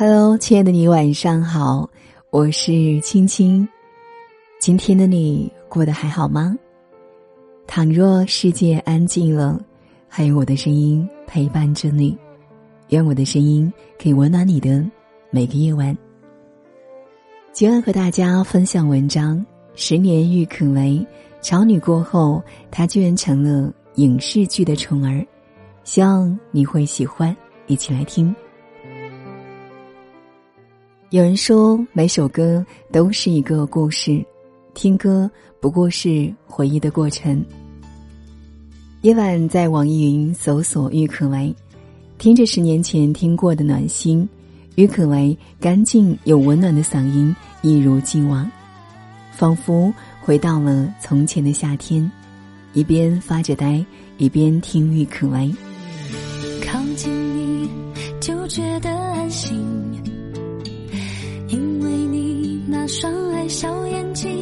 Hello，亲爱的你，晚上好，我是青青。今天的你过得还好吗？倘若世界安静了，还有我的声音陪伴着你，愿我的声音可以温暖你的每个夜晚。今晚和大家分享文章：十年郁可唯，潮女过后，她居然成了影视剧的宠儿。希望你会喜欢，一起来听。有人说，每首歌都是一个故事，听歌不过是回忆的过程。夜晚在网易云搜索郁可唯，听着十年前听过的暖心，郁可唯干净又温暖的嗓音一如既往，仿佛回到了从前的夏天，一边发着呆，一边听郁可唯。靠近你就觉得安心。双爱笑眼睛，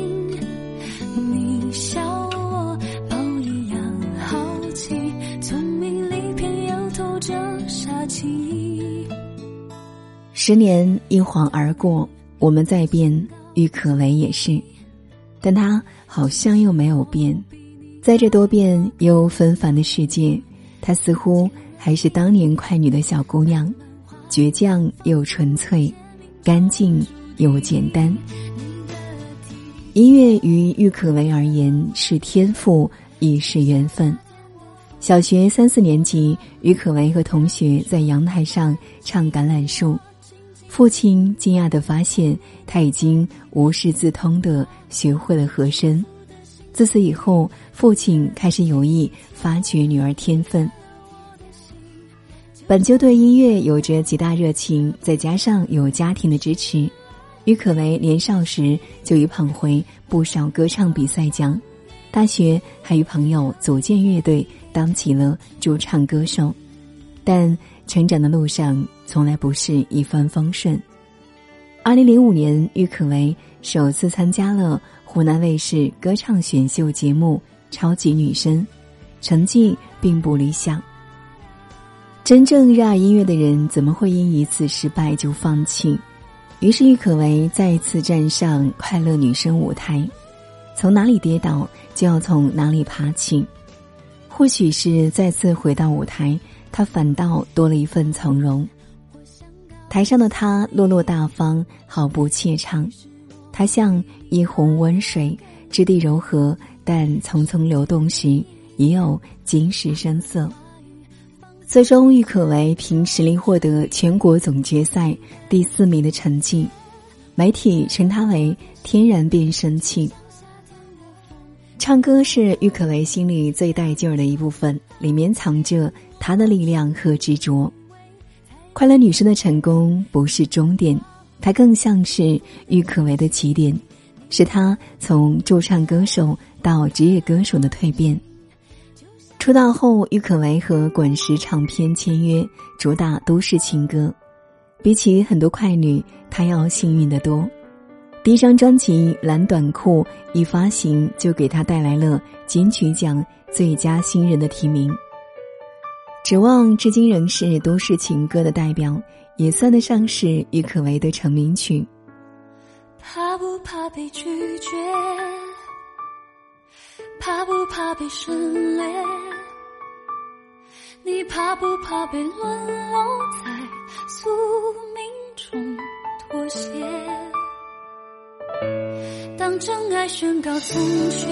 你笑我宝一样好奇，聪明里偏又透着傻气。十年一晃而过，我们在变，郁可唯也是，但她好像又没有变，在这多变又纷繁的世界，她似乎还是当年快女的小姑娘，倔强又纯粹。干净又简单。音乐于郁可唯而言是天赋，亦是缘分。小学三四年级，郁可唯和同学在阳台上唱《橄榄树》，父亲惊讶地发现他已经无师自通地学会了和声。自此以后，父亲开始有意发掘女儿天分。本就对音乐有着极大热情，再加上有家庭的支持，郁可唯年少时就已捧回不少歌唱比赛奖。大学还与朋友组建乐队，当起了驻唱歌手。但成长的路上从来不是一帆风顺。二零零五年，郁可唯首次参加了湖南卫视歌唱选秀节目《超级女声》，成绩并不理想。真正热爱音乐的人，怎么会因一次失败就放弃？于是郁可唯再一次站上快乐女声舞台，从哪里跌倒就要从哪里爬起。或许是再次回到舞台，她反倒多了一份从容。台上的她落落大方，毫不怯场。她像一泓温水，质地柔和，但匆匆流动时也有金石声色。最终，郁可唯凭实力获得全国总决赛第四名的成绩，媒体称她为“天然变声器”。唱歌是郁可唯心里最带劲儿的一部分，里面藏着她的力量和执着。快乐女生的成功不是终点，它更像是郁可唯的起点，是她从驻唱歌手到职业歌手的蜕变。出道后，郁可唯和滚石唱片签约，主打都市情歌。比起很多快女，她要幸运的多。第一张专辑《蓝短裤》一发行，就给她带来了金曲奖最佳新人的提名。《指望》至今仍是都市情歌的代表，也算得上是郁可唯的成名曲。怕不怕被拒绝？怕不怕被省略？你怕不怕被沦落在宿命中妥协？当真爱宣告残缺，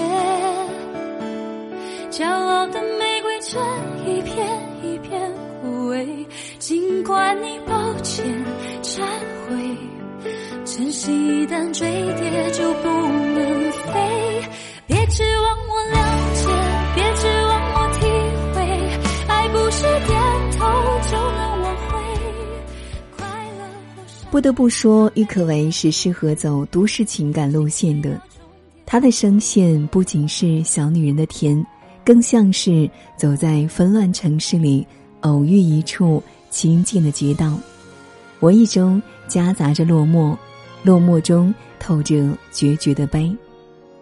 骄傲的玫瑰正一片一片枯萎。尽管你抱歉忏悔，真心一旦坠跌就不能飞。别指望我了解，别指望我体会，爱不是点头就能挽回。快乐不得不说，郁可唯是适合走都市情感路线的。她的声线不仅是小女人的甜，更像是走在纷乱城市里偶遇一处清静的街道，文艺中夹杂着落寞，落寞中透着决绝的悲。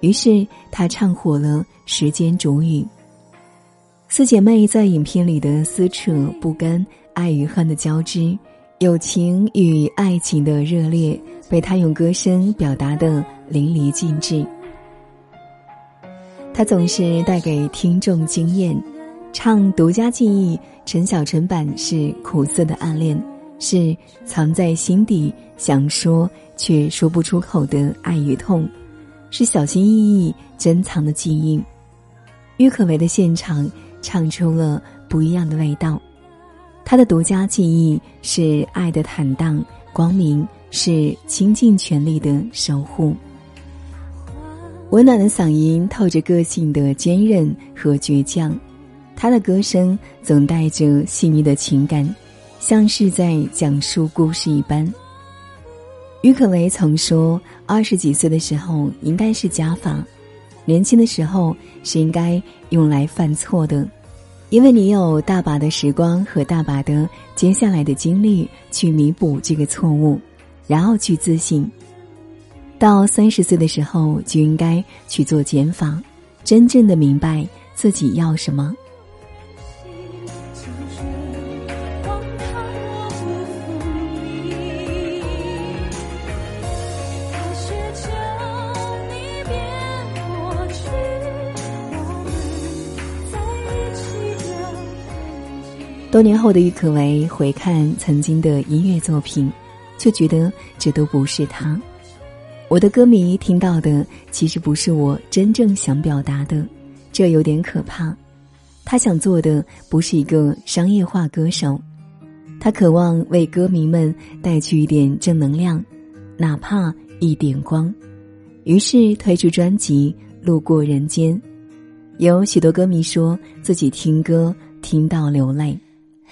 于是，他唱火了《时间煮雨》。四姐妹在影片里的撕扯、不甘、爱与恨的交织，友情与爱情的热烈被他用歌声表达的淋漓尽致。他总是带给听众惊艳，唱《独家记忆》，陈小春版是苦涩的暗恋，是藏在心底想说却说不出口的爱与痛，是小心翼翼珍藏的记忆。郁可唯的现场唱出了不一样的味道。他的独家记忆是爱的坦荡光明，是倾尽全力的守护。温暖的嗓音透着个性的坚韧和倔强，他的歌声总带着细腻的情感，像是在讲述故事一般。郁可唯曾说：“二十几岁的时候应该是加法，年轻的时候是应该用来犯错的。”因为你有大把的时光和大把的接下来的精力去弥补这个错误，然后去自信。到三十岁的时候就应该去做减法，真正的明白自己要什么。多年后的郁可唯回看曾经的音乐作品，就觉得这都不是他。我的歌迷听到的其实不是我真正想表达的，这有点可怕。他想做的不是一个商业化歌手，他渴望为歌迷们带去一点正能量，哪怕一点光。于是推出专辑《路过人间》，有许多歌迷说自己听歌听到流泪。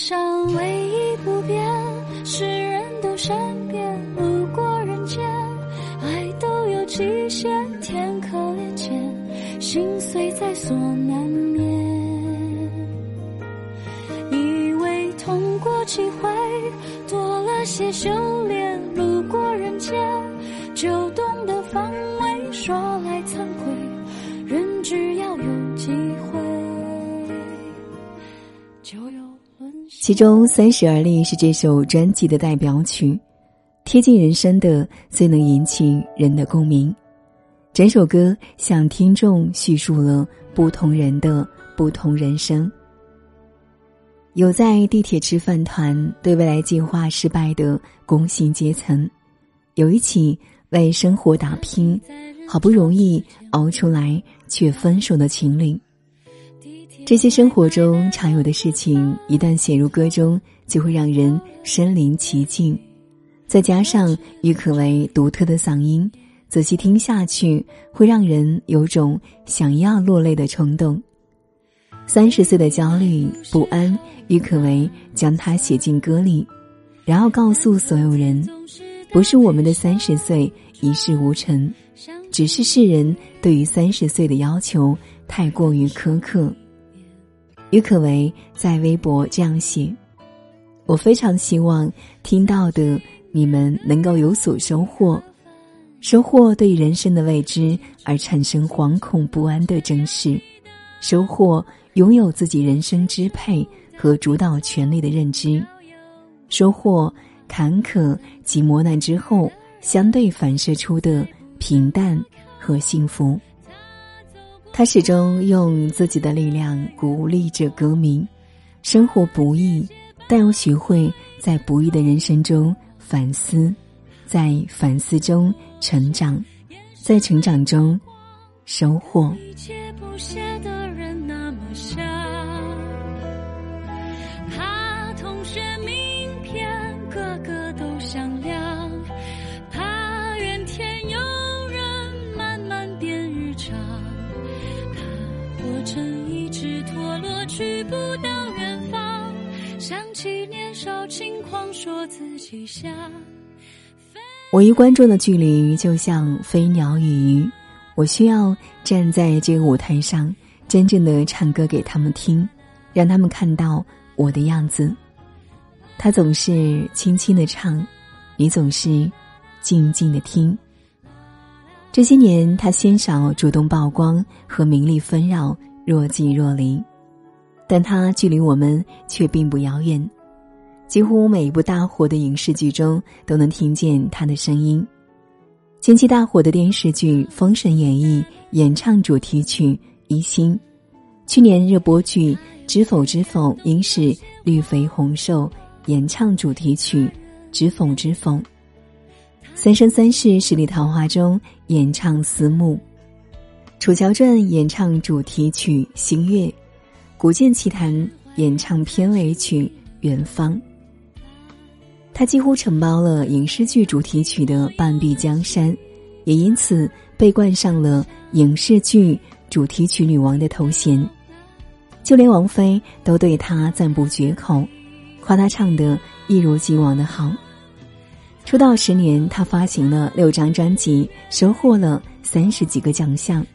世上唯一不变是人都善变，路过人间，爱都有极限，天可怜见，心碎在所难免。以为痛过几回，多了些修炼，路过人间，就懂得防卫。说来惭愧，人只要有机会，就有。其中《三十而立》是这首专辑的代表曲，贴近人生的，最能引起人的共鸣。整首歌向听众叙述了不同人的不同人生。有在地铁吃饭团、对未来计划失败的工薪阶层，有一起为生活打拼，好不容易熬出来却分手的情侣。这些生活中常有的事情，一旦写入歌中，就会让人身临其境。再加上郁可唯独特的嗓音，仔细听下去，会让人有种想要落泪的冲动。三十岁的焦虑不安，郁可唯将它写进歌里，然后告诉所有人：不是我们的三十岁一事无成，只是世人对于三十岁的要求太过于苛刻。郁可唯在微博这样写：“我非常希望听到的你们能够有所收获，收获对人生的未知而产生惶恐不安的真实，收获拥有自己人生支配和主导权利的认知，收获坎坷及磨难之后相对反射出的平淡和幸福。”他始终用自己的力量鼓励着歌迷。生活不易，但要学会在不易的人生中反思，在反思中成长，在成长中收获。一切不说自己像我与观众的距离就像飞鸟与鱼，我需要站在这个舞台上，真正的唱歌给他们听，让他们看到我的样子。他总是轻轻的唱，你总是静静的听。这些年，他鲜少主动曝光和名利纷扰，若即若离，但他距离我们却并不遥远。几乎每一部大火的影视剧中都能听见他的声音。近期大火的电视剧《封神演义》演唱主题曲《一心》，去年热播剧《知否知否，应是绿肥红瘦》演唱主题曲《知否知否》。《三生三世十里桃花》中演唱思慕，《楚乔传》演唱主题曲《星月》，《古剑奇谭》演唱片尾曲《远方》。他几乎承包了影视剧主题曲的半壁江山，也因此被冠上了影视剧主题曲女王的头衔。就连王菲都对她赞不绝口，夸她唱得一如既往的好。出道十年，她发行了六张专辑，收获了三十几个奖项，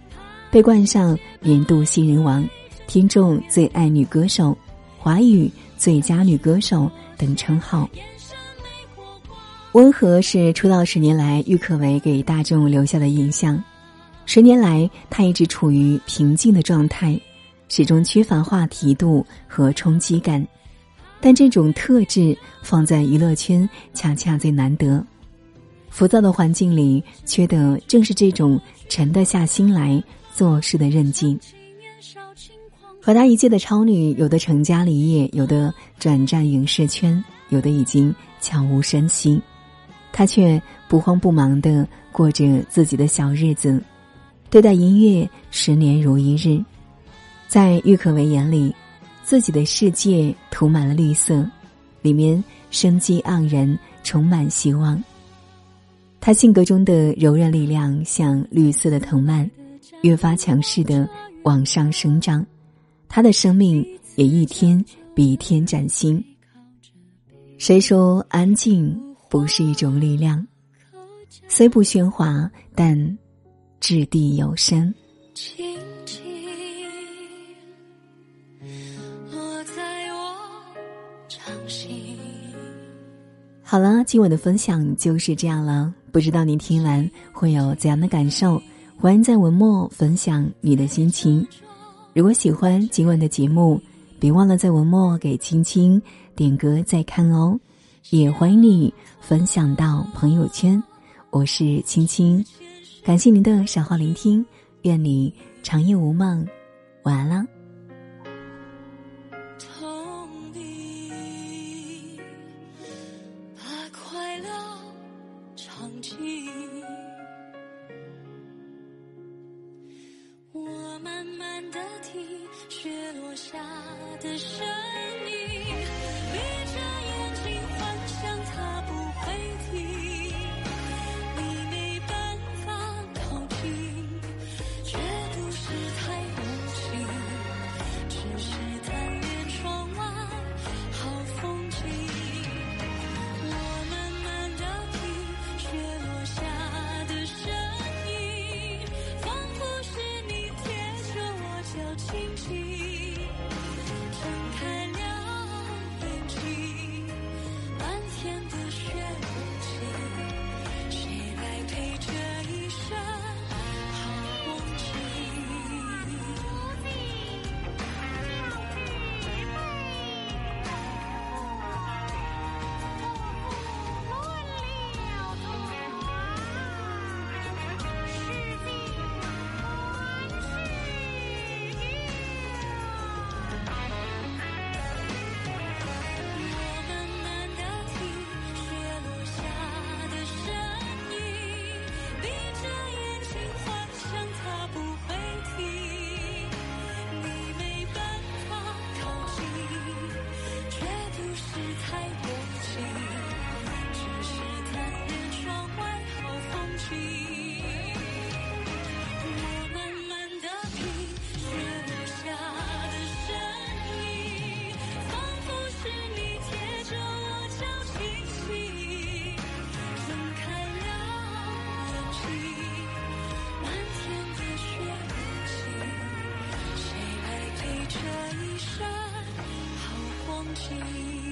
被冠上年度新人王、听众最爱女歌手、华语最佳女歌手等称号。温和是出道十年来郁可唯给大众留下的印象。十年来，她一直处于平静的状态，始终缺乏话题度和冲击感。但这种特质放在娱乐圈恰恰最难得。浮躁的环境里，缺的正是这种沉得下心来做事的韧劲。和她一届的超女，有的成家立业，有的转战影视圈，有的已经悄无声息。他却不慌不忙的过着自己的小日子，对待音乐十年如一日，在郁可唯眼里，自己的世界涂满了绿色，里面生机盎然，充满希望。他性格中的柔韧力量像绿色的藤蔓，越发强势的往上生长，他的生命也一天比一天崭新。谁说安静？不是一种力量，虽不喧哗，但掷地有声。好了，今晚的分享就是这样了。不知道您听完会有怎样的感受？欢迎在文末分享你的心情。如果喜欢今晚的节目，别忘了在文末给青青点歌再看哦。也欢迎你分享到朋友圈，我是青青，感谢您的守候聆听，愿你长夜无梦，晚安了。把快乐唱尽，我慢慢的听雪落下的声起，